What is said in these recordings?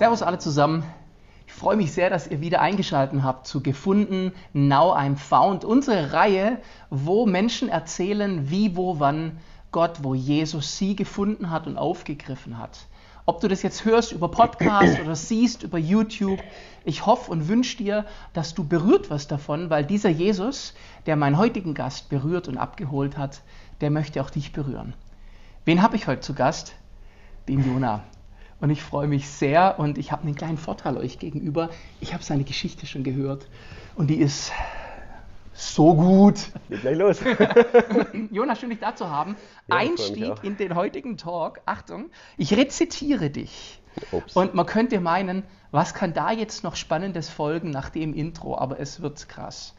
Servus alle zusammen. Ich freue mich sehr, dass ihr wieder eingeschaltet habt zu Gefunden, Now I'm Found, unsere Reihe, wo Menschen erzählen, wie, wo, wann Gott, wo Jesus sie gefunden hat und aufgegriffen hat. Ob du das jetzt hörst über Podcast oder siehst über YouTube, ich hoffe und wünsche dir, dass du berührt wirst davon, weil dieser Jesus, der meinen heutigen Gast berührt und abgeholt hat, der möchte auch dich berühren. Wen habe ich heute zu Gast? Den Jona. Und ich freue mich sehr und ich habe einen kleinen Vorteil euch gegenüber. Ich habe seine Geschichte schon gehört und die ist so gut. Geht gleich los. Jonas, schön dich da zu haben. Ja, Einstieg in den heutigen Talk. Achtung, ich rezitiere dich. Ups. Und man könnte meinen, was kann da jetzt noch Spannendes folgen nach dem Intro, aber es wird krass.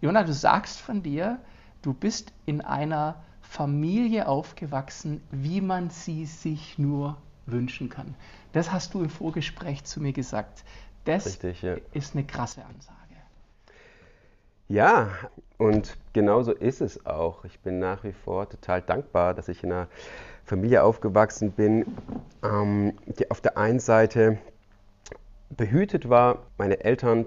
Jonas, du sagst von dir, du bist in einer Familie aufgewachsen, wie man sie sich nur wünschen kann. Das hast du im Vorgespräch zu mir gesagt. Das Richtig, ja. ist eine krasse Ansage. Ja, und genauso ist es auch. Ich bin nach wie vor total dankbar, dass ich in einer Familie aufgewachsen bin, ähm, die auf der einen Seite behütet war, meine Eltern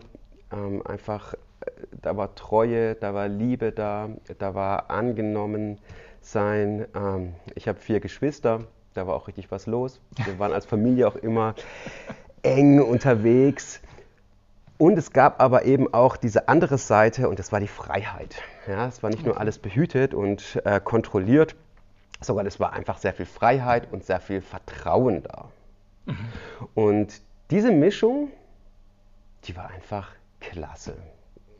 ähm, einfach, äh, da war Treue, da war Liebe da, da war angenommen sein. Ähm, ich habe vier Geschwister, da war auch richtig was los. Wir waren als Familie auch immer eng unterwegs. Und es gab aber eben auch diese andere Seite und das war die Freiheit. Ja, es war nicht nur alles behütet und äh, kontrolliert, sondern es war einfach sehr viel Freiheit und sehr viel Vertrauen da. Und diese Mischung, die war einfach klasse.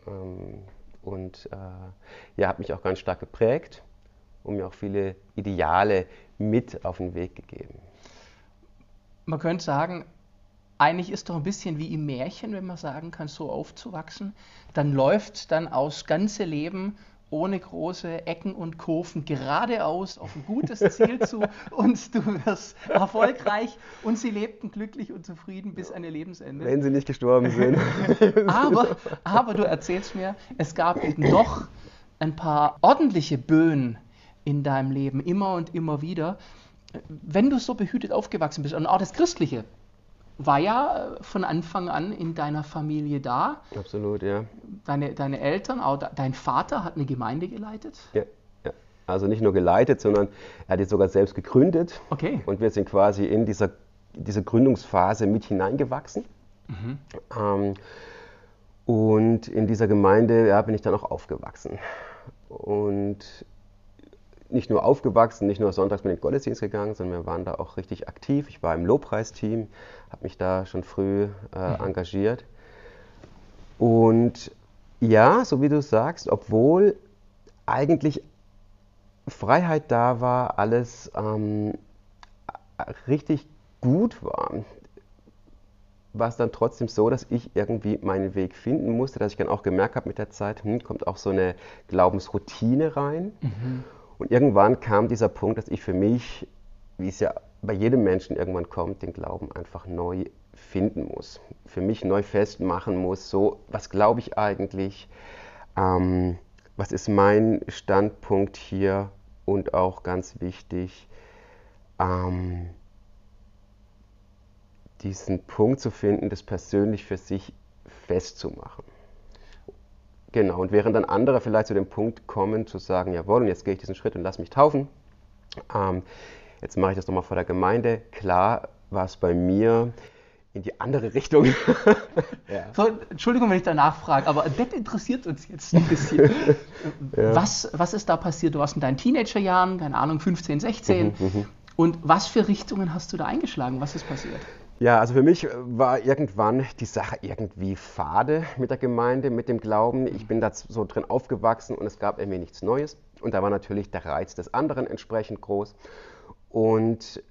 Ähm, und äh, ja, hat mich auch ganz stark geprägt und mir auch viele Ideale mit auf den Weg gegeben. Man könnte sagen, eigentlich ist doch ein bisschen wie im Märchen, wenn man sagen kann, so aufzuwachsen. Dann läuft dann aus ganze Leben ohne große Ecken und Kurven geradeaus auf ein gutes Ziel zu und du wirst erfolgreich und sie lebten glücklich und zufrieden bis an ihr Lebensende. Wenn sie nicht gestorben sind. Aber, aber du erzählst mir, es gab eben doch ein paar ordentliche Böen in deinem Leben, immer und immer wieder. Wenn du so behütet aufgewachsen bist, und auch das Christliche war ja von Anfang an in deiner Familie da. Absolut, ja. Deine, deine Eltern, auch de- dein Vater hat eine Gemeinde geleitet. ja. ja. Also nicht nur geleitet, sondern er hat die sogar selbst gegründet. Okay. Und wir sind quasi in dieser, diese Gründungsphase mit hineingewachsen. Ähm, und in dieser Gemeinde ja, bin ich dann auch aufgewachsen. Und nicht nur aufgewachsen, nicht nur sonntags mit den Gottesdienst gegangen, sondern wir waren da auch richtig aktiv. Ich war im Lobpreisteam, habe mich da schon früh äh, engagiert. Und ja, so wie du sagst, obwohl eigentlich Freiheit da war, alles ähm, richtig gut war, war es dann trotzdem so, dass ich irgendwie meinen Weg finden musste, dass ich dann auch gemerkt habe mit der Zeit, hm, kommt auch so eine Glaubensroutine rein. Und irgendwann kam dieser Punkt, dass ich für mich, wie es ja bei jedem Menschen irgendwann kommt, den Glauben einfach neu finden muss. Für mich neu festmachen muss, so, was glaube ich eigentlich? Ähm, was ist mein Standpunkt hier? Und auch ganz wichtig, ähm, diesen Punkt zu finden, das persönlich für sich festzumachen. Genau, und während dann andere vielleicht zu dem Punkt kommen, zu sagen, jawohl, und jetzt gehe ich diesen Schritt und lass mich taufen, ähm, jetzt mache ich das nochmal vor der Gemeinde, klar war es bei mir in die andere Richtung. ja. So, Entschuldigung, wenn ich da nachfrage, aber das interessiert uns jetzt ein bisschen. was, was ist da passiert? Du warst in deinen Teenagerjahren, keine Ahnung, 15, 16. Und was für Richtungen hast du da eingeschlagen? Was ist passiert? Ja, also für mich war irgendwann die Sache irgendwie fade mit der Gemeinde, mit dem Glauben. Ich bin da so drin aufgewachsen und es gab irgendwie nichts Neues. Und da war natürlich der Reiz des anderen entsprechend groß. Und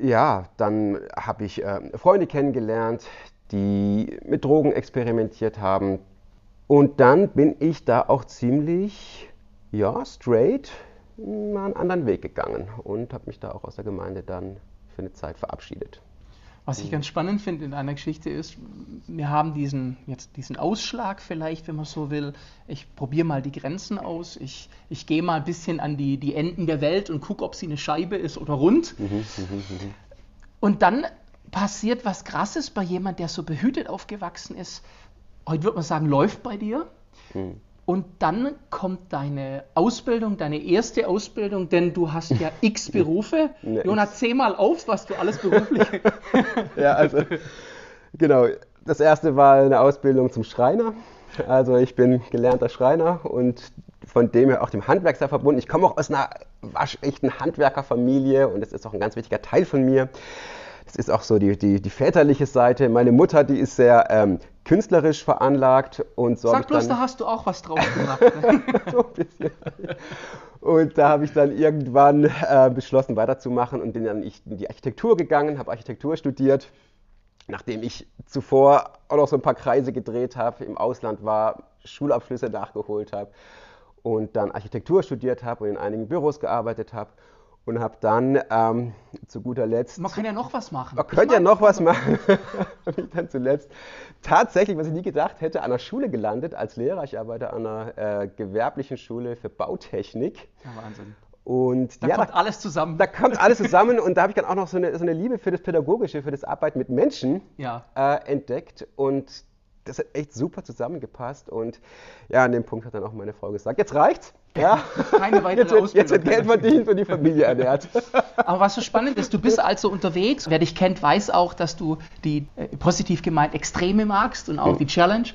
ja, dann habe ich äh, Freunde kennengelernt, die mit Drogen experimentiert haben. Und dann bin ich da auch ziemlich, ja, straight mal einen anderen Weg gegangen und habe mich da auch aus der Gemeinde dann für eine Zeit verabschiedet. Was ich ganz spannend finde in deiner Geschichte ist, wir haben diesen, jetzt diesen Ausschlag vielleicht, wenn man so will. Ich probiere mal die Grenzen aus. Ich, ich gehe mal ein bisschen an die, die Enden der Welt und gucke, ob sie eine Scheibe ist oder rund. Und dann passiert was Krasses bei jemand, der so behütet aufgewachsen ist. Heute würde man sagen, läuft bei dir. Und dann kommt deine Ausbildung, deine erste Ausbildung, denn du hast ja x Berufe. nee, Jonas, zähl mal auf, was du alles beruflich. ja, also, genau. Das erste war eine Ausbildung zum Schreiner. Also, ich bin gelernter Schreiner und von dem her auch dem Handwerk sehr verbunden. Ich komme auch aus einer waschechten Handwerkerfamilie und das ist auch ein ganz wichtiger Teil von mir. Das ist auch so die, die, die väterliche Seite. Meine Mutter, die ist sehr ähm, künstlerisch veranlagt und so. Sag bloß, da hast du auch was drauf gemacht. Ne? so ein bisschen. Und da habe ich dann irgendwann äh, beschlossen, weiterzumachen und bin dann in die Architektur gegangen, habe Architektur studiert. Nachdem ich zuvor auch noch so ein paar Kreise gedreht habe, im Ausland war, Schulabschlüsse nachgeholt habe und dann Architektur studiert habe und in einigen Büros gearbeitet habe und habe dann ähm, zu guter Letzt. Man kann ja noch was machen. Man könnte ja noch was machen. habe ich dann zuletzt tatsächlich, was ich nie gedacht hätte, an der Schule gelandet als Lehrer. Ich arbeite an einer äh, gewerblichen Schule für Bautechnik. Ja, Wahnsinn. Und da ja, kommt da, alles zusammen. Da kommt alles zusammen und da habe ich dann auch noch so eine, so eine, Liebe für das Pädagogische, für das Arbeiten mit Menschen ja. äh, entdeckt. Und das hat echt super zusammengepasst und ja, an dem Punkt hat dann auch meine Frau gesagt, jetzt reicht's. Ja, keine weitere jetzt wird, Jetzt wird Geld verdient und die Familie ernährt. Aber was so spannend ist, du bist also unterwegs. Wer dich kennt, weiß auch, dass du die äh, positiv gemeint Extreme magst und auch mhm. die Challenge.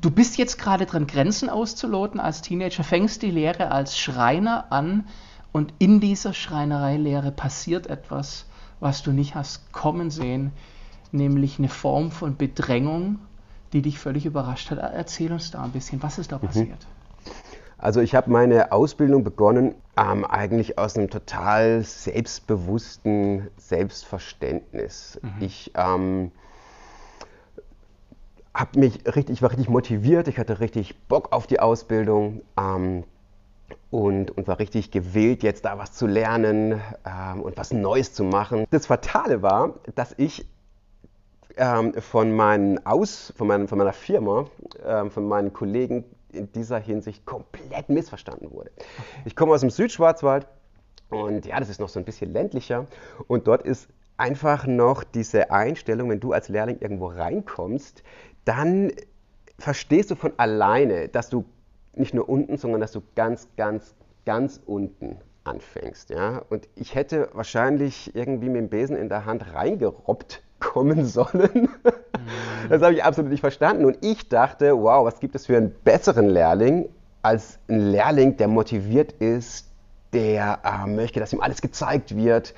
Du bist jetzt gerade dran, Grenzen auszuloten als Teenager, fängst die Lehre als Schreiner an und in dieser Schreinereilehre passiert etwas, was du nicht hast kommen sehen nämlich eine Form von Bedrängung, die dich völlig überrascht hat. Erzähl uns da ein bisschen, was ist da mhm. passiert? Also ich habe meine Ausbildung begonnen ähm, eigentlich aus einem total selbstbewussten Selbstverständnis. Mhm. Ich ähm, habe mich richtig, ich war richtig motiviert, ich hatte richtig Bock auf die Ausbildung ähm, und, und war richtig gewillt, jetzt da was zu lernen ähm, und was Neues zu machen. Das Fatale war, dass ich ähm, von, meinen Aus, von, meinen, von meiner Firma, ähm, von meinen Kollegen in dieser Hinsicht komplett missverstanden wurde. Ich komme aus dem Südschwarzwald und ja, das ist noch so ein bisschen ländlicher und dort ist einfach noch diese Einstellung, wenn du als Lehrling irgendwo reinkommst, dann verstehst du von alleine, dass du nicht nur unten, sondern dass du ganz, ganz, ganz unten anfängst. Ja? Und ich hätte wahrscheinlich irgendwie mit dem Besen in der Hand reingerobbt kommen sollen. Mhm. Das habe ich absolut nicht verstanden. Und ich dachte, wow, was gibt es für einen besseren Lehrling als ein Lehrling, der motiviert ist, der äh, möchte, dass ihm alles gezeigt wird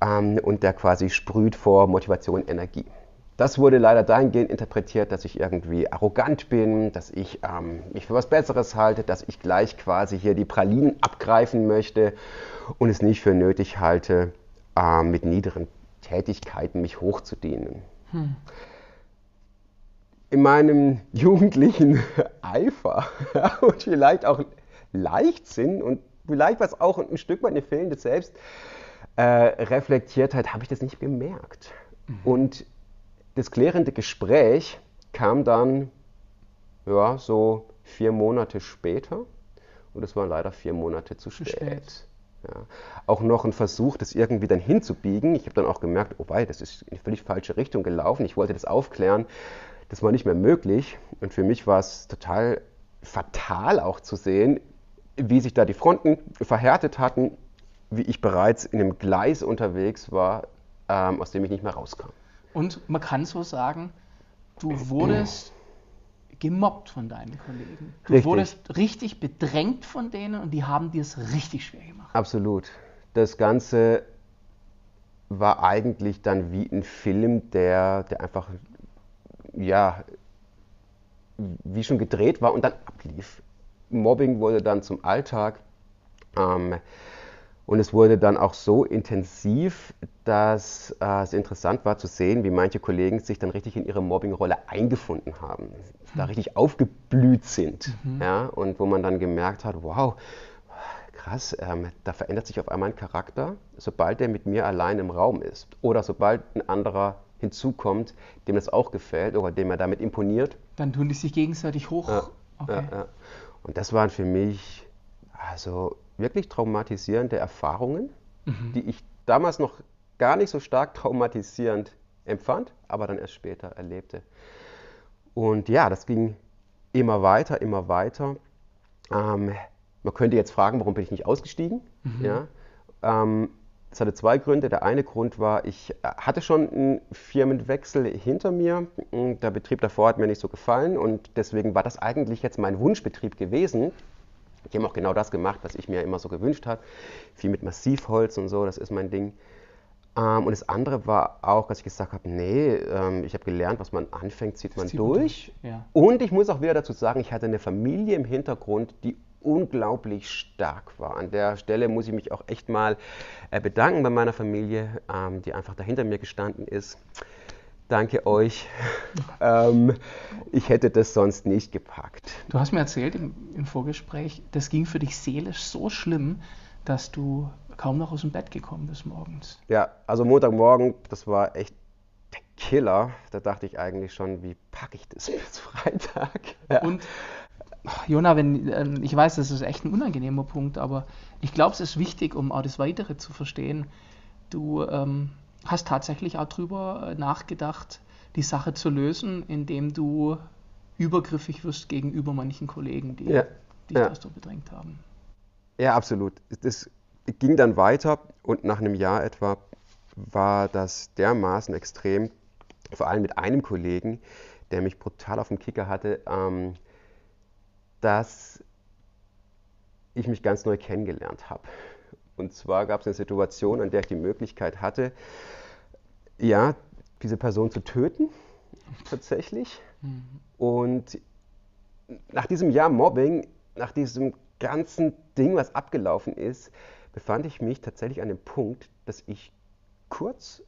ähm, und der quasi sprüht vor Motivation, Energie. Das wurde leider dahingehend interpretiert, dass ich irgendwie arrogant bin, dass ich ähm, mich für was Besseres halte, dass ich gleich quasi hier die Pralinen abgreifen möchte und es nicht für nötig halte, äh, mit niederen Tätigkeiten mich hochzudienen. Hm. In meinem jugendlichen Eifer und vielleicht auch Leichtsinn und vielleicht was auch ein Stück weit eine fehlende Selbstreflektiertheit, äh, habe ich das nicht gemerkt. Mhm. Und das klärende Gespräch kam dann ja, so vier Monate später und es war leider vier Monate zu spät. spät. Ja. Auch noch ein Versuch, das irgendwie dann hinzubiegen. Ich habe dann auch gemerkt, oh wei, das ist in eine völlig falsche Richtung gelaufen. Ich wollte das aufklären. Das war nicht mehr möglich. Und für mich war es total fatal auch zu sehen, wie sich da die Fronten verhärtet hatten, wie ich bereits in einem Gleis unterwegs war, ähm, aus dem ich nicht mehr rauskam. Und man kann so sagen, du wurdest gemobbt von deinen Kollegen. Du richtig. wurdest richtig bedrängt von denen und die haben dir es richtig schwer gemacht. Absolut. Das Ganze war eigentlich dann wie ein Film, der, der einfach, ja, wie schon gedreht war und dann ablief. Mobbing wurde dann zum Alltag. Ähm, und es wurde dann auch so intensiv, dass äh, es interessant war zu sehen, wie manche Kollegen sich dann richtig in ihre Mobbing-Rolle eingefunden haben, da hm. richtig aufgeblüht sind. Mhm. Ja, und wo man dann gemerkt hat, wow, krass, ähm, da verändert sich auf einmal ein Charakter, sobald er mit mir allein im Raum ist. Oder sobald ein anderer hinzukommt, dem das auch gefällt oder dem er damit imponiert. Dann tun die sich gegenseitig hoch. Ja, okay. ja, ja. Und das waren für mich also wirklich traumatisierende Erfahrungen, mhm. die ich damals noch gar nicht so stark traumatisierend empfand, aber dann erst später erlebte. Und ja, das ging immer weiter, immer weiter. Ähm, man könnte jetzt fragen, warum bin ich nicht ausgestiegen? Mhm. Ja, ähm, das hatte zwei Gründe. Der eine Grund war, ich hatte schon einen Firmenwechsel hinter mir. Der Betrieb davor hat mir nicht so gefallen und deswegen war das eigentlich jetzt mein Wunschbetrieb gewesen. Die haben auch genau das gemacht, was ich mir immer so gewünscht habe. Viel mit Massivholz und so, das ist mein Ding. Ähm, und das andere war auch, dass ich gesagt habe, nee, ähm, ich habe gelernt, was man anfängt, zieht man zieht durch. durch. Ja. Und ich muss auch wieder dazu sagen, ich hatte eine Familie im Hintergrund, die unglaublich stark war. An der Stelle muss ich mich auch echt mal äh, bedanken bei meiner Familie, ähm, die einfach dahinter mir gestanden ist. Danke euch. ähm, ich hätte das sonst nicht gepackt. Du hast mir erzählt im, im, Vorgespräch, das ging für dich seelisch so schlimm, dass du kaum noch aus dem Bett gekommen bist morgens. Ja, also Montagmorgen, das war echt der Killer. Da dachte ich eigentlich schon, wie packe ich das bis Freitag? Ja. Und Jona, wenn, ähm, ich weiß, das ist echt ein unangenehmer Punkt, aber ich glaube, es ist wichtig, um auch das Weitere zu verstehen. Du ähm, hast tatsächlich auch darüber äh, nachgedacht, die Sache zu lösen, indem du übergriffig wirst gegenüber manchen Kollegen, die ja. dich ja. das so bedrängt haben. Ja, absolut. Das ging dann weiter und nach einem Jahr etwa war das dermaßen extrem, vor allem mit einem Kollegen, der mich brutal auf dem Kicker hatte. Ähm, dass ich mich ganz neu kennengelernt habe. Und zwar gab es eine Situation, an der ich die Möglichkeit hatte, ja, diese Person zu töten, tatsächlich. Mhm. Und nach diesem Jahr Mobbing, nach diesem ganzen Ding, was abgelaufen ist, befand ich mich tatsächlich an dem Punkt, dass ich kurz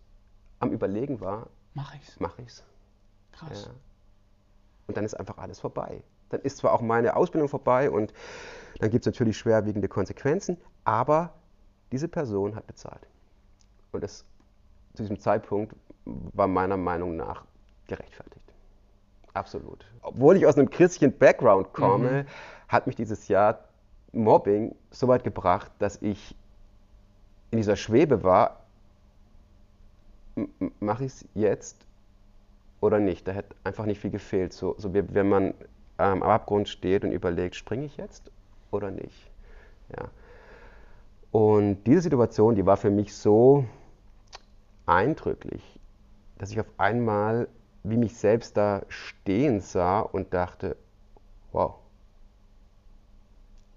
am Überlegen war, mach ich's. Mach ich's. Krass. Ja. Und dann ist einfach alles vorbei dann ist zwar auch meine Ausbildung vorbei und dann gibt es natürlich schwerwiegende Konsequenzen, aber diese Person hat bezahlt. Und das zu diesem Zeitpunkt war meiner Meinung nach gerechtfertigt. Absolut. Obwohl ich aus einem christlichen Background komme, mhm. hat mich dieses Jahr Mobbing so weit gebracht, dass ich in dieser Schwebe war, mache ich es jetzt oder nicht? Da hätte einfach nicht viel gefehlt. So, so wie wenn man ähm, am Abgrund steht und überlegt, springe ich jetzt oder nicht. Ja. Und diese Situation, die war für mich so eindrücklich, dass ich auf einmal wie mich selbst da stehen sah und dachte, wow,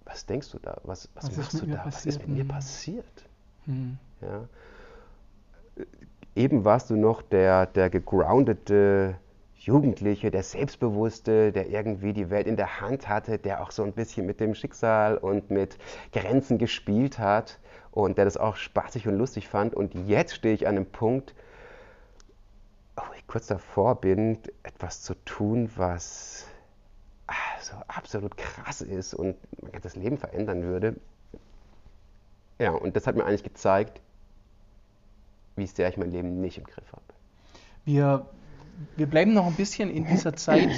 was denkst du da? Was, was, was machst du da? Was ist mit mir passiert? Hm. Ja. Eben warst du noch der, der gegroundete Jugendliche, der Selbstbewusste, der irgendwie die Welt in der Hand hatte, der auch so ein bisschen mit dem Schicksal und mit Grenzen gespielt hat und der das auch spaßig und lustig fand. Und jetzt stehe ich an einem Punkt, wo ich kurz davor bin, etwas zu tun, was so absolut krass ist und ganzes Leben verändern würde. Ja, und das hat mir eigentlich gezeigt, wie sehr ich mein Leben nicht im Griff habe. Wir wir bleiben noch ein bisschen in dieser Zeit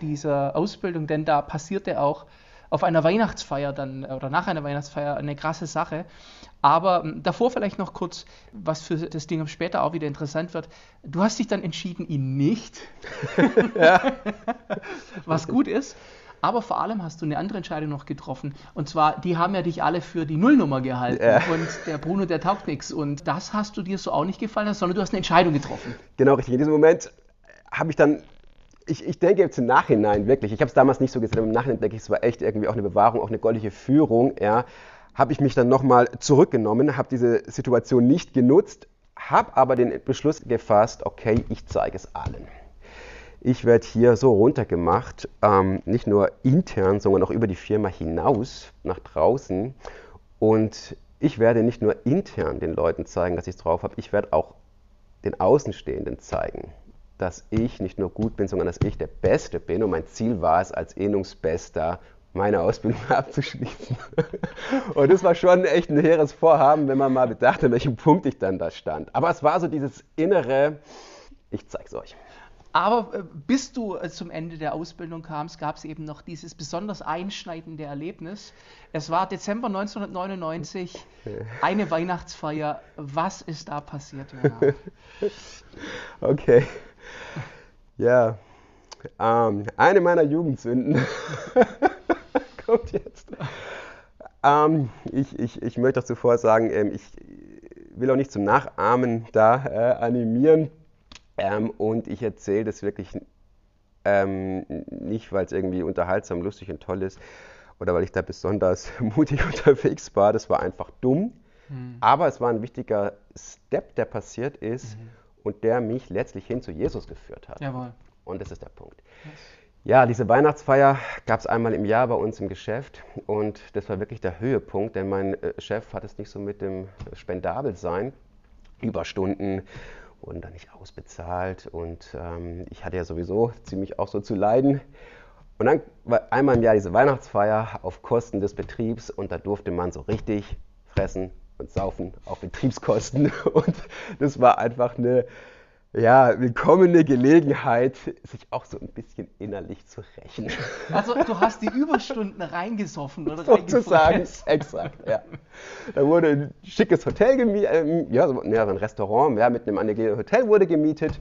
dieser Ausbildung, denn da passierte auch auf einer Weihnachtsfeier dann oder nach einer Weihnachtsfeier eine krasse Sache. Aber hm, davor vielleicht noch kurz, was für das Ding später auch wieder interessant wird. Du hast dich dann entschieden, ihn nicht, was gut ist. Aber vor allem hast du eine andere Entscheidung noch getroffen. Und zwar, die haben ja dich alle für die Nullnummer gehalten. Ja. Und der Bruno, der taugt nichts. Und das hast du dir so auch nicht gefallen, sondern du hast eine Entscheidung getroffen. Genau, richtig. In diesem Moment habe ich dann, ich, ich denke jetzt im Nachhinein wirklich, ich habe es damals nicht so gesehen, aber im Nachhinein denke ich, es war echt irgendwie auch eine Bewahrung, auch eine goldliche Führung, ja, habe ich mich dann nochmal zurückgenommen, habe diese Situation nicht genutzt, habe aber den Beschluss gefasst, okay, ich zeige es allen. Ich werde hier so runtergemacht, ähm, nicht nur intern, sondern auch über die Firma hinaus, nach draußen. Und ich werde nicht nur intern den Leuten zeigen, dass ich es drauf habe, ich werde auch den Außenstehenden zeigen, dass ich nicht nur gut bin, sondern dass ich der Beste bin. Und mein Ziel war es, als Ehnungsbester meine Ausbildung abzuschließen. Und das war schon echt ein hehres Vorhaben, wenn man mal bedacht, an welchem Punkt ich dann da stand. Aber es war so dieses innere, ich zeig's euch. Aber äh, bis du äh, zum Ende der Ausbildung kamst, gab es eben noch dieses besonders einschneidende Erlebnis. Es war Dezember 1999, eine Weihnachtsfeier. Was ist da passiert, Jonas? Okay. Ja, ähm, eine meiner Jugendsünden kommt jetzt. Ähm, ich, ich, ich möchte auch zuvor sagen, ähm, ich will auch nicht zum Nachahmen da äh, animieren. Ähm, und ich erzähle das wirklich ähm, nicht, weil es irgendwie unterhaltsam, lustig und toll ist oder weil ich da besonders mutig unterwegs war. Das war einfach dumm. Mhm. Aber es war ein wichtiger Step, der passiert ist mhm. und der mich letztlich hin zu Jesus geführt hat. Jawohl. Und das ist der Punkt. Yes. Ja, diese Weihnachtsfeier gab es einmal im Jahr bei uns im Geschäft und das war wirklich der Höhepunkt, denn mein äh, Chef hat es nicht so mit dem Spendabelsein, Überstunden wurden dann nicht ausbezahlt und ähm, ich hatte ja sowieso ziemlich auch so zu leiden. Und dann war einmal im Jahr diese Weihnachtsfeier auf Kosten des Betriebs und da durfte man so richtig fressen und saufen auf Betriebskosten und das war einfach eine ja, willkommene Gelegenheit, sich auch so ein bisschen innerlich zu rächen. Also du hast die Überstunden reingesoffen oder Sozusagen, exakt, ja. Da wurde ein schickes Hotel gemietet, ähm, ja, so, ja, ein Restaurant ja, mit einem angelegenen Hotel wurde gemietet.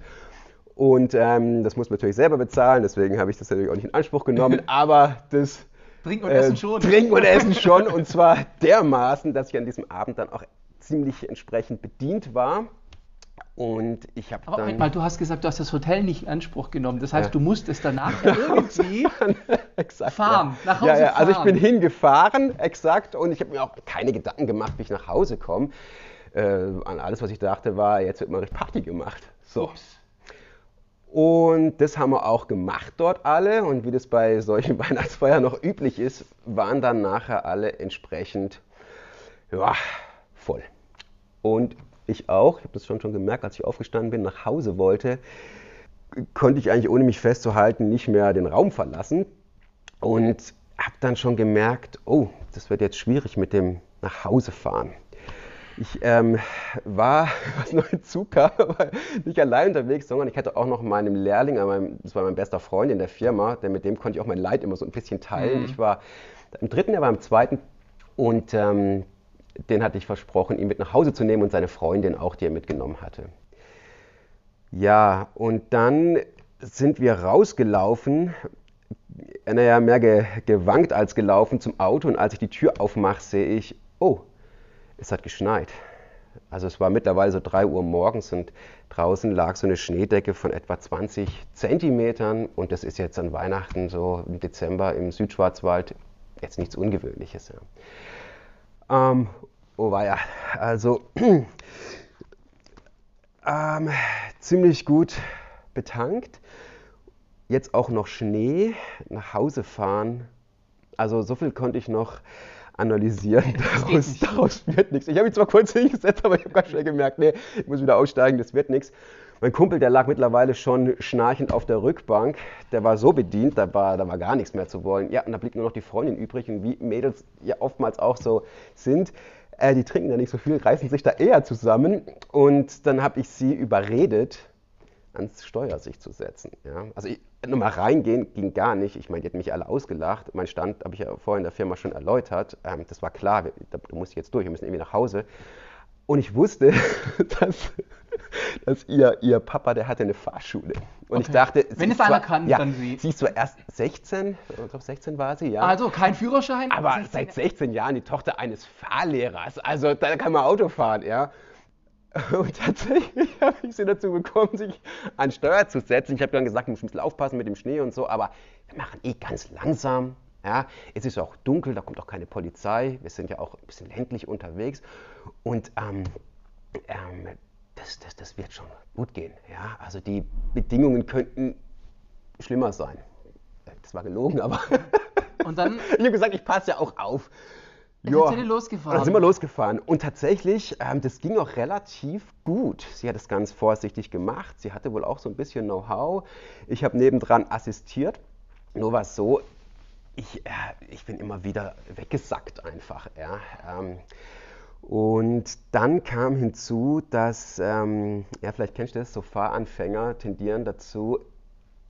Und ähm, das muss man natürlich selber bezahlen, deswegen habe ich das natürlich auch nicht in Anspruch genommen. Aber das Trinken und Essen äh, schon. Trinken und Essen schon. Und zwar dermaßen, dass ich an diesem Abend dann auch ziemlich entsprechend bedient war. Und ich habe dann. Moment mal, du hast gesagt, du hast das Hotel nicht in Anspruch genommen. Das heißt, ja. du musstest danach irgendwie exakt, fahren, ja. nach Hause ja, ja. Fahren. Also ich bin hingefahren, exakt, und ich habe mir auch keine Gedanken gemacht, wie ich nach Hause komme. Äh, an alles, was ich dachte, war, jetzt wird mal richtig Party gemacht. So. Ups. Und das haben wir auch gemacht dort alle. Und wie das bei solchen Weihnachtsfeiern noch üblich ist, waren dann nachher alle entsprechend ja, voll. Und ich auch, ich habe das schon, schon gemerkt, als ich aufgestanden bin, nach Hause wollte, konnte ich eigentlich ohne mich festzuhalten nicht mehr den Raum verlassen und habe dann schon gemerkt, oh, das wird jetzt schwierig mit dem nach Hause fahren. Ich ähm, war, was noch hinzu kam, nicht allein unterwegs, sondern ich hatte auch noch meinem Lehrling, das war mein bester Freund in der Firma, denn mit dem konnte ich auch mein Leid immer so ein bisschen teilen. Mhm. Ich war im dritten, er war im zweiten und ähm, den hatte ich versprochen, ihn mit nach Hause zu nehmen und seine Freundin auch, die er mitgenommen hatte. Ja, und dann sind wir rausgelaufen, naja, mehr ge gewankt als gelaufen zum Auto und als ich die Tür aufmache, sehe ich, oh, es hat geschneit. Also es war mittlerweile so 3 Uhr morgens und draußen lag so eine Schneedecke von etwa 20 Zentimetern und das ist jetzt an Weihnachten so im Dezember im Südschwarzwald jetzt nichts Ungewöhnliches. Ja. Ähm, oh war ja, also ähm, ziemlich gut betankt. Jetzt auch noch Schnee, nach Hause fahren. Also so viel konnte ich noch analysieren. Daraus, daraus wird nichts. Ich habe mich zwar kurz hingesetzt, aber ich habe ganz schnell gemerkt, nee, ich muss wieder aussteigen, das wird nichts. Mein Kumpel, der lag mittlerweile schon schnarchend auf der Rückbank. Der war so bedient, da war, da war gar nichts mehr zu wollen. Ja, und da blieb nur noch die Freundin übrig. Und wie Mädels ja oftmals auch so sind, äh, die trinken da nicht so viel, reißen sich da eher zusammen. Und dann habe ich sie überredet, ans Steuer sich zu setzen. Ja? Also ich, nur mal reingehen ging gar nicht. Ich meine, die hätten mich alle ausgelacht. Mein Stand habe ich ja vorhin in der Firma schon erläutert. Ähm, das war klar, da, du musst jetzt durch, wir müssen irgendwie nach Hause. Und ich wusste, dass, dass ihr, ihr Papa, der hatte eine Fahrschule. Und okay. ich dachte, wenn es einer kann, ja, dann sie. Sie ist zwar erst 16, ich glaube 16 war sie, ja. Also kein Führerschein. Aber 16. seit 16 Jahren die Tochter eines Fahrlehrers. Also da kann man Auto fahren, ja. Und tatsächlich habe ich sie dazu bekommen, sich an Steuer zu setzen. Ich habe dann gesagt, ich muss ein bisschen aufpassen mit dem Schnee und so, aber wir machen eh ganz langsam. Ja, es ist auch dunkel, da kommt auch keine Polizei. Wir sind ja auch ein bisschen ländlich unterwegs. Und ähm, ähm, das, das, das wird schon gut gehen. Ja? Also die Bedingungen könnten schlimmer sein. Das war gelogen, aber. Und dann? ich habe gesagt, ich passe ja auch auf. Ja. Dann sind wir losgefahren. Und tatsächlich, ähm, das ging auch relativ gut. Sie hat es ganz vorsichtig gemacht. Sie hatte wohl auch so ein bisschen Know-how. Ich habe nebendran assistiert. Nur war es so, ich, äh, ich bin immer wieder weggesackt einfach. Ja. Ähm, und dann kam hinzu, dass, ähm, ja, vielleicht kennst du das, so Fahranfänger tendieren dazu,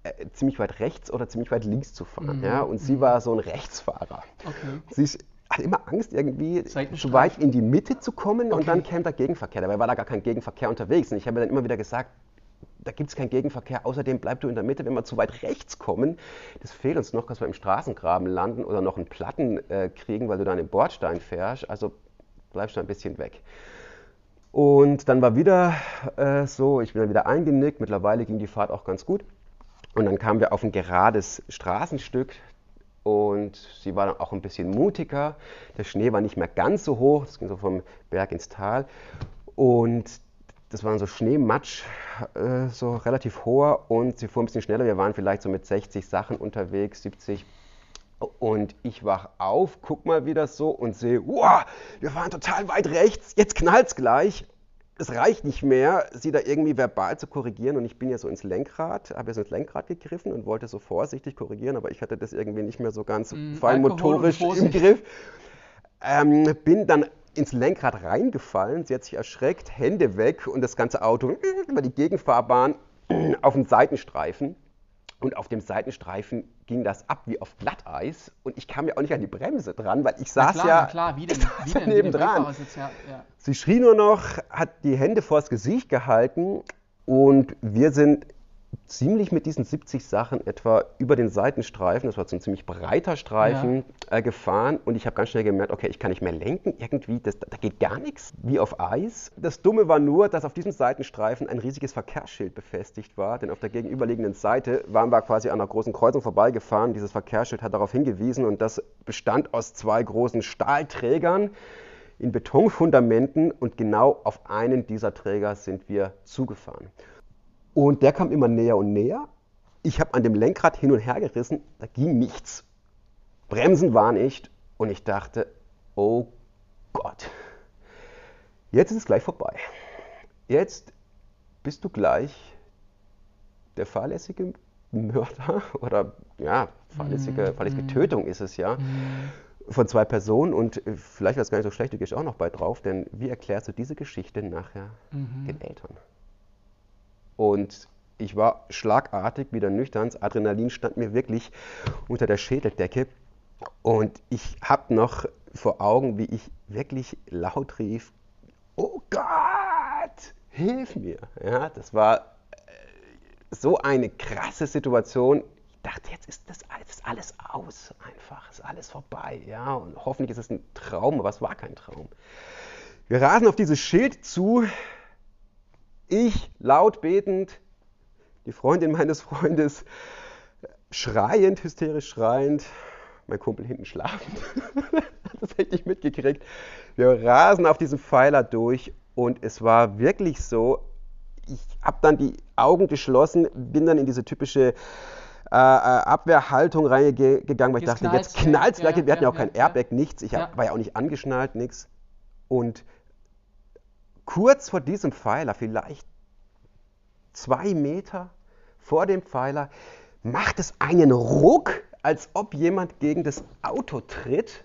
äh, ziemlich weit rechts oder ziemlich weit links zu fahren. Mhm. Ja? Und sie mhm. war so ein Rechtsfahrer. Okay. Sie ist, hat immer Angst, irgendwie zu weit in die Mitte zu kommen okay. und dann käme der Gegenverkehr. Dabei war da gar kein Gegenverkehr unterwegs. Und ich habe dann immer wieder gesagt, da gibt es keinen Gegenverkehr, außerdem bleib du in der Mitte, wenn wir zu weit rechts kommen. Das fehlt uns noch, dass wir im Straßengraben landen oder noch einen Platten äh, kriegen, weil du da an den Bordstein fährst. Also bleibst du ein bisschen weg. Und dann war wieder äh, so, ich bin dann wieder eingenickt. Mittlerweile ging die Fahrt auch ganz gut. Und dann kamen wir auf ein gerades Straßenstück und sie war dann auch ein bisschen mutiger. Der Schnee war nicht mehr ganz so hoch, es ging so vom Berg ins Tal. Und das war so Schneematsch, äh, so relativ hoher und sie fuhr ein bisschen schneller. Wir waren vielleicht so mit 60 Sachen unterwegs, 70. Und ich wach auf, guck mal wieder so und sehe, wow, wir fahren total weit rechts, jetzt knallt's gleich. Es reicht nicht mehr, sie da irgendwie verbal zu korrigieren. Und ich bin ja so ins Lenkrad, habe ja so ins Lenkrad gegriffen und wollte so vorsichtig korrigieren, aber ich hatte das irgendwie nicht mehr so ganz mm, feinmotorisch im Griff. Ähm, bin dann ins Lenkrad reingefallen, sie hat sich erschreckt, Hände weg und das ganze Auto über die Gegenfahrbahn auf den Seitenstreifen. Und auf dem Seitenstreifen ging das ab wie auf Glatteis und ich kam ja auch nicht an die Bremse dran, weil ich saß klar, ja klar, wie denn, wie denn, nebendran. Ja, ja. Sie schrie nur noch, hat die Hände vors Gesicht gehalten und wir sind ziemlich mit diesen 70 Sachen etwa über den Seitenstreifen, das war so ein ziemlich breiter Streifen, ja. äh, gefahren und ich habe ganz schnell gemerkt, okay, ich kann nicht mehr lenken, irgendwie, das, da geht gar nichts, wie auf Eis. Das Dumme war nur, dass auf diesem Seitenstreifen ein riesiges Verkehrsschild befestigt war, denn auf der gegenüberliegenden Seite waren wir quasi an einer großen Kreuzung vorbeigefahren. Dieses Verkehrsschild hat darauf hingewiesen und das bestand aus zwei großen Stahlträgern in Betonfundamenten und genau auf einen dieser Träger sind wir zugefahren. Und der kam immer näher und näher. Ich habe an dem Lenkrad hin und her gerissen, da ging nichts. Bremsen war nicht und ich dachte, oh Gott, jetzt ist es gleich vorbei. Jetzt bist du gleich der fahrlässige Mörder oder ja, fahrlässige, mhm. fahrlässige Tötung ist es ja. Mhm. Von zwei Personen und vielleicht war es gar nicht so schlecht, du gehst auch noch bei drauf, denn wie erklärst du diese Geschichte nachher mhm. den Eltern? Und ich war schlagartig wieder nüchtern. Das Adrenalin stand mir wirklich unter der Schädeldecke. Und ich habe noch vor Augen, wie ich wirklich laut rief, oh Gott, hilf mir. Ja, das war äh, so eine krasse Situation. Ich dachte, jetzt ist das alles, alles aus einfach, ist alles vorbei. Ja, und hoffentlich ist es ein Traum, aber es war kein Traum. Wir rasen auf dieses Schild zu, ich laut betend, die Freundin meines Freundes schreiend, hysterisch schreiend, mein Kumpel hinten schlafend. das hätte ich mitgekriegt. Wir rasen auf diesen Pfeiler durch und es war wirklich so, ich habe dann die Augen geschlossen, bin dann in diese typische äh, äh Abwehrhaltung reingegangen, weil ich dachte, jetzt knallt es. Ja, wir hatten ja auch kein Airbag, nichts. Ich hab, war ja auch nicht angeschnallt, nichts. Und kurz vor diesem Pfeiler, vielleicht zwei Meter vor dem Pfeiler, macht es einen Ruck, als ob jemand gegen das Auto tritt.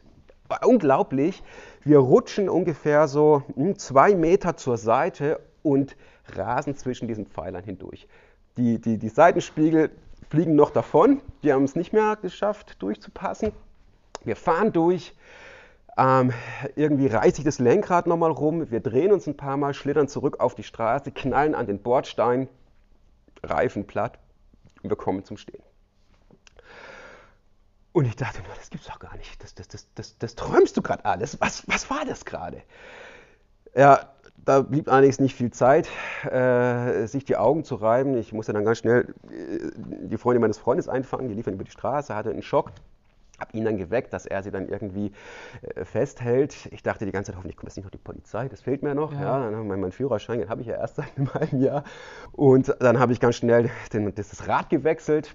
Unglaublich. Wir rutschen ungefähr so hm, zwei Meter zur Seite und rasen zwischen diesen Pfeilern hindurch. Die, die, die Seitenspiegel fliegen noch davon. Die haben es nicht mehr geschafft, durchzupassen. Wir fahren durch. Ähm, irgendwie reiße ich das Lenkrad nochmal rum, wir drehen uns ein paar Mal, schlittern zurück auf die Straße, knallen an den Bordstein, Reifen platt und wir kommen zum Stehen. Und ich dachte das gibt's doch gar nicht. Das, das, das, das, das träumst du gerade alles. Was, was war das gerade? Ja, da blieb allerdings nicht viel Zeit, äh, sich die Augen zu reiben. Ich musste dann ganz schnell äh, die Freundin meines Freundes einfangen. Die lief dann über die Straße, hatte einen Schock habe ihn dann geweckt, dass er sie dann irgendwie äh, festhält. Ich dachte die ganze Zeit, hoffentlich kommt jetzt nicht noch die Polizei, das fehlt mir noch. Ja. ja dann mein, mein Führerschein, den habe ich ja erst seit einem halben Jahr. Und dann habe ich ganz schnell den, das Rad gewechselt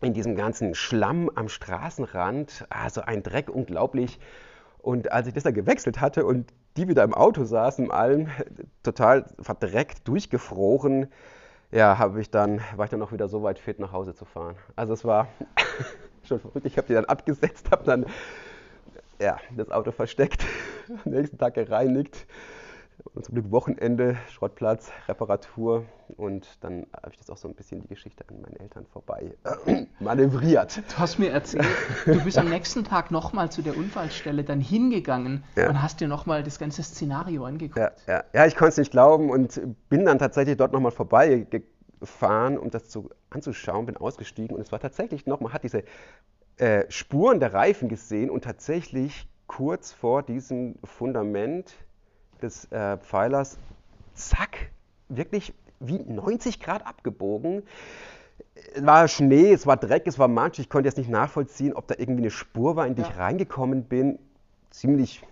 in diesem ganzen Schlamm am Straßenrand. Also ein Dreck, unglaublich. Und als ich das dann gewechselt hatte und die wieder im Auto saßen, allem total verdreckt, durchgefroren, ja, habe ich dann, war ich dann auch wieder so weit fit, nach Hause zu fahren. Also es war schon verrückt. Ich habe die dann abgesetzt, habe dann ja, das Auto versteckt, am nächsten Tag gereinigt. Und zum Glück Wochenende, Schrottplatz, Reparatur und dann habe ich das auch so ein bisschen die Geschichte an meinen Eltern vorbei äh, manövriert. Du hast mir erzählt, du bist am nächsten Tag nochmal zu der Unfallstelle dann hingegangen ja. und hast dir nochmal das ganze Szenario angeguckt. Ja, ja. ja ich konnte es nicht glauben und bin dann tatsächlich dort nochmal vorbeigefahren, um das zu, anzuschauen, bin ausgestiegen und es war tatsächlich noch, man hat diese äh, Spuren der Reifen gesehen und tatsächlich kurz vor diesem Fundament des äh, Pfeilers, zack, wirklich wie 90 Grad abgebogen. Es war Schnee, es war Dreck, es war Matsch. Ich konnte jetzt nicht nachvollziehen, ob da irgendwie eine Spur war, in die ja. ich reingekommen bin. Ziemlich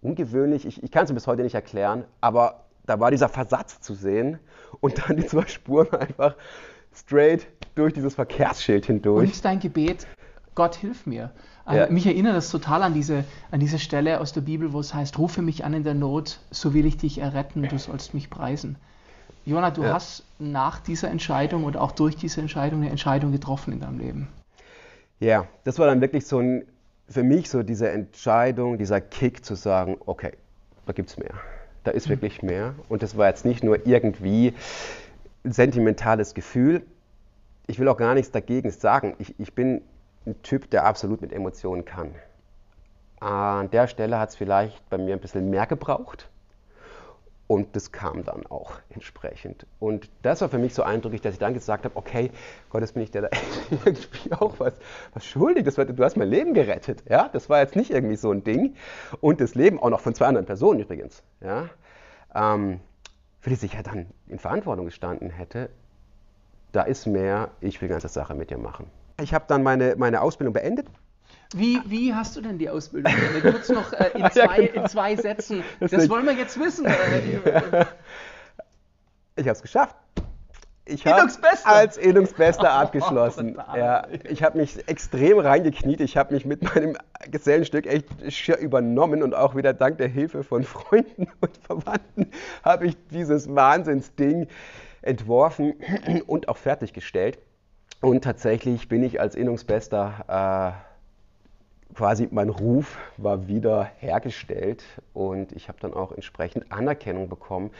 ungewöhnlich. Ich, ich kann es bis heute nicht erklären, aber da war dieser Versatz zu sehen und dann die zwei Spuren einfach straight durch dieses Verkehrsschild hindurch. Und dein Gebet, Gott hilf mir. Ja. Mich erinnert das total an diese, an diese Stelle aus der Bibel, wo es heißt, rufe mich an in der Not, so will ich dich erretten, du sollst mich preisen. Jona, du ja. hast nach dieser Entscheidung und auch durch diese Entscheidung eine Entscheidung getroffen in deinem Leben. Ja, das war dann wirklich so ein, für mich so diese Entscheidung, dieser Kick zu sagen, okay, da gibt es mehr. Da ist wirklich mehr. Und das war jetzt nicht nur irgendwie ein sentimentales Gefühl. Ich will auch gar nichts dagegen sagen. Ich, ich bin ein Typ, der absolut mit Emotionen kann. An der Stelle hat es vielleicht bei mir ein bisschen mehr gebraucht. Und das kam dann auch entsprechend. Und das war für mich so eindrücklich, dass ich dann gesagt habe, okay, Gott, jetzt bin ich dir da irgendwie auch was, was schuldig. Das war, du hast mein Leben gerettet. Ja? Das war jetzt nicht irgendwie so ein Ding. Und das Leben auch noch von zwei anderen Personen übrigens. Ja? Ähm, für die sich ja dann in Verantwortung gestanden hätte. Da ist mehr, ich will die ganze Sache mit dir machen. Ich habe dann meine, meine Ausbildung beendet. Wie, wie hast du denn die Ausbildung? Kurz noch äh, in, zwei, ja, genau. in zwei Sätzen. Das, das wollen wir jetzt wissen. Ich habe es geschafft. Ich habe als Innungsbester abgeschlossen. Oh, ja, ich habe mich extrem reingekniet. Ich habe mich mit meinem Gesellenstück echt übernommen und auch wieder dank der Hilfe von Freunden und Verwandten habe ich dieses Wahnsinnsding entworfen und auch fertiggestellt. Und tatsächlich bin ich als Innungsbester, äh, quasi mein Ruf war wieder hergestellt und ich habe dann auch entsprechend Anerkennung bekommen,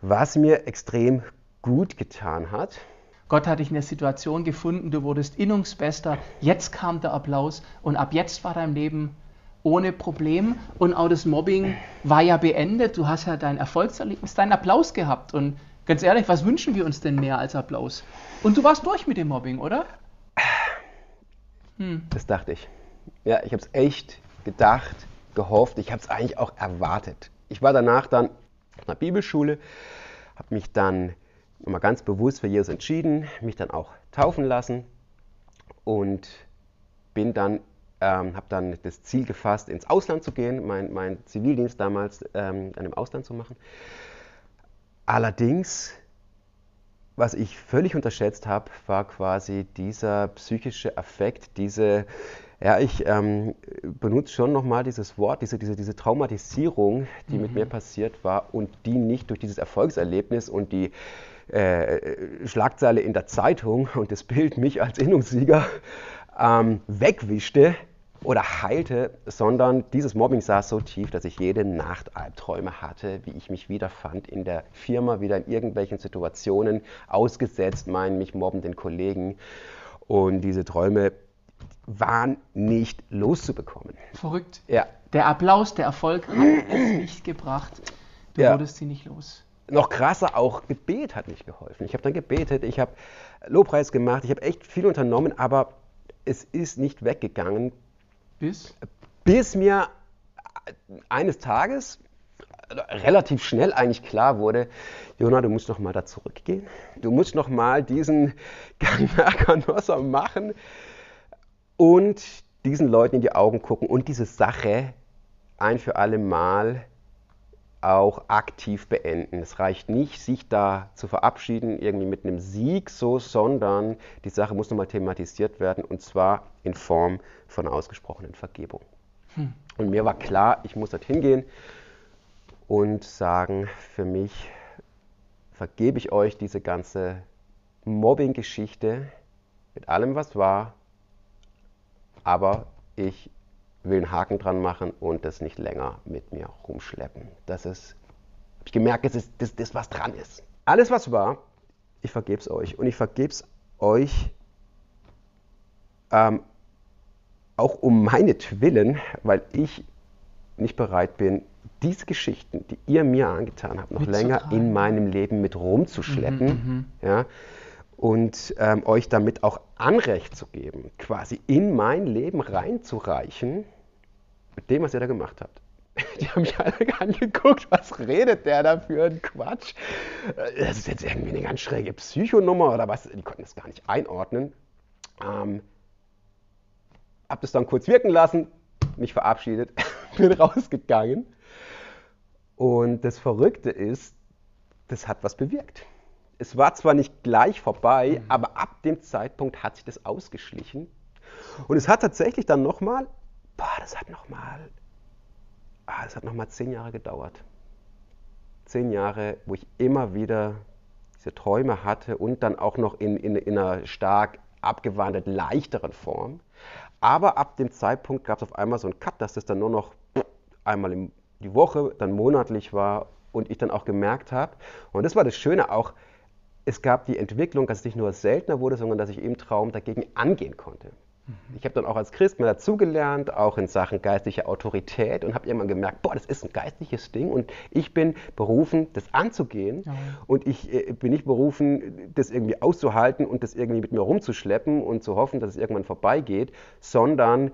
was mir extrem gut getan hat. Gott hat dich in der Situation gefunden, du wurdest Innungsbester, jetzt kam der Applaus und ab jetzt war dein Leben ohne Problem und auch das Mobbing war ja beendet. Du hast ja dein Erfolgserlebnis, deinen Applaus gehabt und Ganz ehrlich, was wünschen wir uns denn mehr als Applaus? Und du warst durch mit dem Mobbing, oder? Hm. Das dachte ich. Ja, ich habe es echt gedacht, gehofft. Ich habe es eigentlich auch erwartet. Ich war danach dann auf einer Bibelschule, habe mich dann nochmal ganz bewusst für Jesus entschieden, mich dann auch taufen lassen und bin dann, ähm, habe dann das Ziel gefasst, ins Ausland zu gehen, meinen mein Zivildienst damals ähm, dann im Ausland zu machen. Allerdings, was ich völlig unterschätzt habe, war quasi dieser psychische Affekt, diese, ja, ich ähm, benutze schon nochmal dieses Wort, diese, diese, diese Traumatisierung, die mhm. mit mir passiert war und die nicht durch dieses Erfolgserlebnis und die äh, Schlagzeile in der Zeitung und das Bild mich als Innungssieger ähm, wegwischte, oder heilte, sondern dieses Mobbing saß so tief, dass ich jede Nacht Albträume hatte, wie ich mich wiederfand in der Firma, wieder in irgendwelchen Situationen ausgesetzt, meinen mich mobbenden Kollegen. Und diese Träume waren nicht loszubekommen. Verrückt. Ja. Der Applaus, der Erfolg hat es nicht gebracht. Du ja. wurdest sie nicht los. Noch krasser, auch Gebet hat nicht geholfen. Ich habe dann gebetet, ich habe Lobpreis gemacht, ich habe echt viel unternommen, aber es ist nicht weggegangen, bis? Bis mir eines Tages relativ schnell eigentlich klar wurde, Jona, du musst noch mal da zurückgehen. Du musst noch mal diesen Canossa machen und diesen Leuten in die Augen gucken und diese Sache ein für alle Mal auch aktiv beenden. Es reicht nicht, sich da zu verabschieden, irgendwie mit einem Sieg so, sondern die Sache muss nochmal thematisiert werden und zwar in Form von ausgesprochenen Vergebung. Hm. Und mir war klar, ich muss dorthin gehen und sagen, für mich vergebe ich euch diese ganze Mobbing-Geschichte mit allem, was war, aber ich will einen Haken dran machen und das nicht länger mit mir rumschleppen. Das ist ich gemerkt, dass, dass, dass was dran ist. Alles, was war, ich vergebe es euch. Und ich vergebe es euch ähm, auch um meinetwillen, weil ich nicht bereit bin, diese Geschichten, die ihr mir angetan habt, noch länger in meinem Leben mit rumzuschleppen mhm, mhm, ja, und ähm, euch damit auch Anrecht zu geben, quasi in mein Leben reinzureichen mit dem, was ihr da gemacht habt. Die haben mich alle angeguckt, was redet der da für ein Quatsch? Äh, das ist jetzt irgendwie eine ganz schräge Psychonummer oder was? Die konnten das gar nicht einordnen. Ähm, hab das dann kurz wirken lassen, mich verabschiedet, bin rausgegangen. Und das Verrückte ist, das hat was bewirkt. Es war zwar nicht gleich vorbei, mhm. aber ab dem Zeitpunkt hat sich das ausgeschlichen. Und es hat tatsächlich dann nochmal, das hat nochmal ah, es hat nochmal zehn Jahre gedauert. Zehn Jahre, wo ich immer wieder diese Träume hatte und dann auch noch in, in, in einer stark abgewandelt leichteren Form. Aber ab dem Zeitpunkt gab es auf einmal so einen Cut, dass das dann nur noch einmal in die Woche, dann monatlich war und ich dann auch gemerkt habe, und das war das Schöne auch, es gab die Entwicklung, dass es nicht nur seltener wurde, sondern dass ich im Traum dagegen angehen konnte. Mhm. Ich habe dann auch als Christ mehr dazugelernt, auch in Sachen geistliche Autorität und habe irgendwann gemerkt, boah, das ist ein geistliches Ding und ich bin berufen, das anzugehen ja. und ich äh, bin nicht berufen, das irgendwie auszuhalten und das irgendwie mit mir rumzuschleppen und zu hoffen, dass es irgendwann vorbeigeht, sondern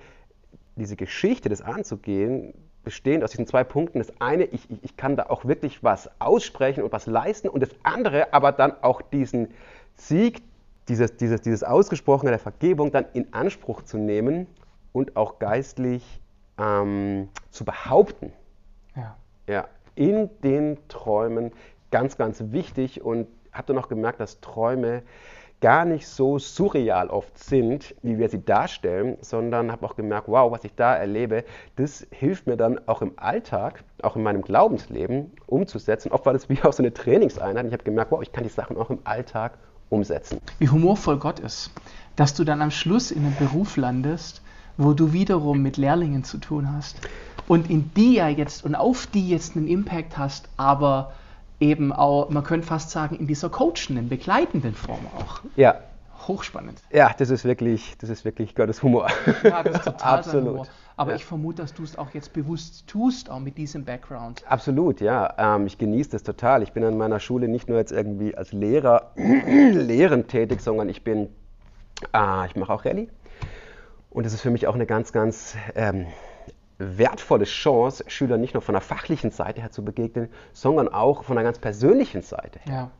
diese Geschichte, das anzugehen, bestehend aus diesen zwei Punkten. Das eine, ich, ich kann da auch wirklich was aussprechen und was leisten und das andere aber dann auch diesen Sieg, dieses, dieses, dieses Ausgesprochene der Vergebung dann in Anspruch zu nehmen und auch geistlich ähm, zu behaupten. Ja. ja. In den Träumen ganz, ganz wichtig und habe dann noch gemerkt, dass Träume gar nicht so surreal oft sind, wie wir sie darstellen, sondern habe auch gemerkt, wow, was ich da erlebe, das hilft mir dann auch im Alltag, auch in meinem Glaubensleben umzusetzen. Oft war das wie auch so eine Trainingseinheit. Ich habe gemerkt, wow, ich kann die Sachen auch im Alltag umsetzen. Wie humorvoll Gott ist, dass du dann am Schluss in einem Beruf landest, wo du wiederum mit Lehrlingen zu tun hast und in die ja jetzt und auf die jetzt einen Impact hast, aber eben auch, man könnte fast sagen, in dieser coachenden, begleitenden Form auch. Ja. Hochspannend. Ja, das ist wirklich, das ist wirklich Gottes Humor. Ja, das ist total Absolut. Humor. Aber ja. ich vermute, dass du es auch jetzt bewusst tust, auch mit diesem Background. Absolut, ja. Ähm, ich genieße das total. Ich bin an meiner Schule nicht nur jetzt irgendwie als Lehrer lehrend tätig, sondern ich bin, äh, ich mache auch Rallye. Und es ist für mich auch eine ganz, ganz ähm, wertvolle Chance, Schülern nicht nur von der fachlichen Seite her zu begegnen, sondern auch von einer ganz persönlichen Seite her. Ja.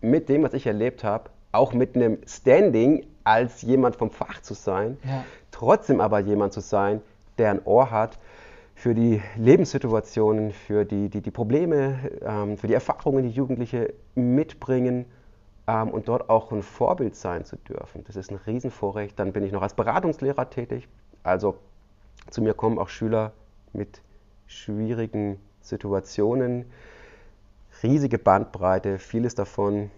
Mit dem, was ich erlebt habe, auch mit einem Standing als jemand vom Fach zu sein, ja. trotzdem aber jemand zu sein, der ein Ohr hat für die Lebenssituationen, für die, die, die Probleme, ähm, für die Erfahrungen, die Jugendliche mitbringen ähm, und dort auch ein Vorbild sein zu dürfen. Das ist ein Riesenvorrecht. Dann bin ich noch als Beratungslehrer tätig. Also zu mir kommen auch Schüler mit schwierigen Situationen, riesige Bandbreite, vieles davon,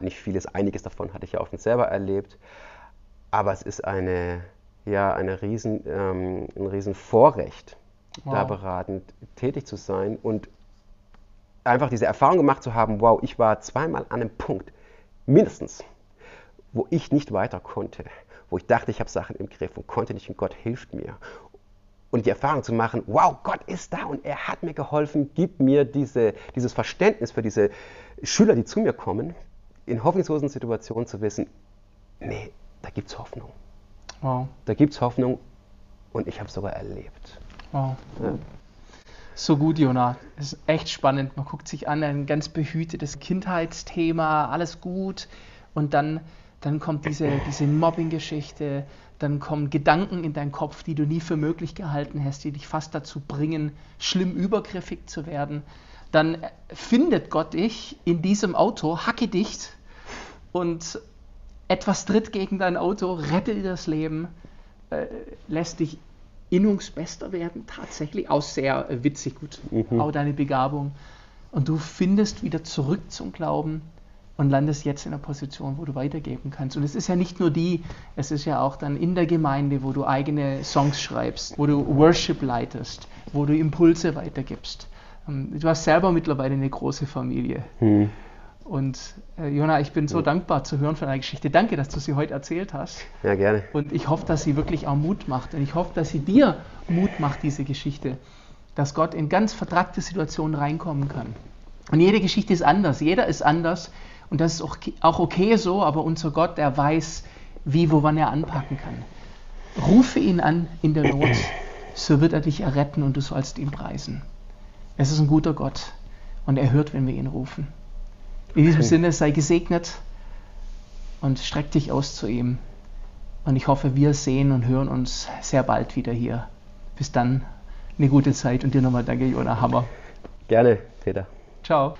nicht vieles, einiges davon hatte ich ja auch schon selber erlebt, aber es ist eine ja eine riesen, ähm, ein riesen Vorrecht, wow. da beratend tätig zu sein und einfach diese Erfahrung gemacht zu haben, wow, ich war zweimal an einem Punkt, mindestens, wo ich nicht weiter konnte, wo ich dachte, ich habe Sachen im Griff und konnte nicht und Gott hilft mir. Und die Erfahrung zu machen, wow, Gott ist da und er hat mir geholfen, gibt mir diese, dieses Verständnis für diese Schüler, die zu mir kommen, in hoffnungslosen Situationen zu wissen, nee, da gibt es Hoffnung. Wow. Da gibt es Hoffnung und ich habe es sogar erlebt. Wow. Ja. So gut, Jona. Es ist echt spannend. Man guckt sich an, ein ganz behütetes Kindheitsthema, alles gut. Und dann, dann kommt diese, diese Mobbing-Geschichte, dann kommen Gedanken in deinen Kopf, die du nie für möglich gehalten hast, die dich fast dazu bringen, schlimm übergriffig zu werden. Dann findet Gott dich in diesem Auto hackedicht und etwas tritt gegen dein Auto, rettet dir das Leben, äh, lässt dich innungsbester werden, tatsächlich, auch sehr äh, witzig, gut, mhm. auch deine Begabung. Und du findest wieder zurück zum Glauben und landest jetzt in einer Position, wo du weitergeben kannst. Und es ist ja nicht nur die, es ist ja auch dann in der Gemeinde, wo du eigene Songs schreibst, wo du Worship leitest, wo du Impulse weitergibst. Ähm, du hast selber mittlerweile eine große Familie. Hm. Und äh, Jona, ich bin so ja. dankbar zu hören von deiner Geschichte. Danke, dass du sie heute erzählt hast. Ja, gerne. Und ich hoffe, dass sie wirklich auch Mut macht. Und ich hoffe, dass sie dir Mut macht, diese Geschichte. Dass Gott in ganz vertragte Situationen reinkommen kann. Und jede Geschichte ist anders. Jeder ist anders. Und das ist auch okay so, aber unser Gott, der weiß, wie, wo, wann er anpacken kann. Rufe ihn an in der Not, so wird er dich erretten und du sollst ihn preisen. Es ist ein guter Gott und er hört, wenn wir ihn rufen. In diesem Sinne sei gesegnet und streck dich aus zu ihm. Und ich hoffe, wir sehen und hören uns sehr bald wieder hier. Bis dann, eine gute Zeit und dir nochmal danke, Jona Hammer. Gerne, Peter. Ciao.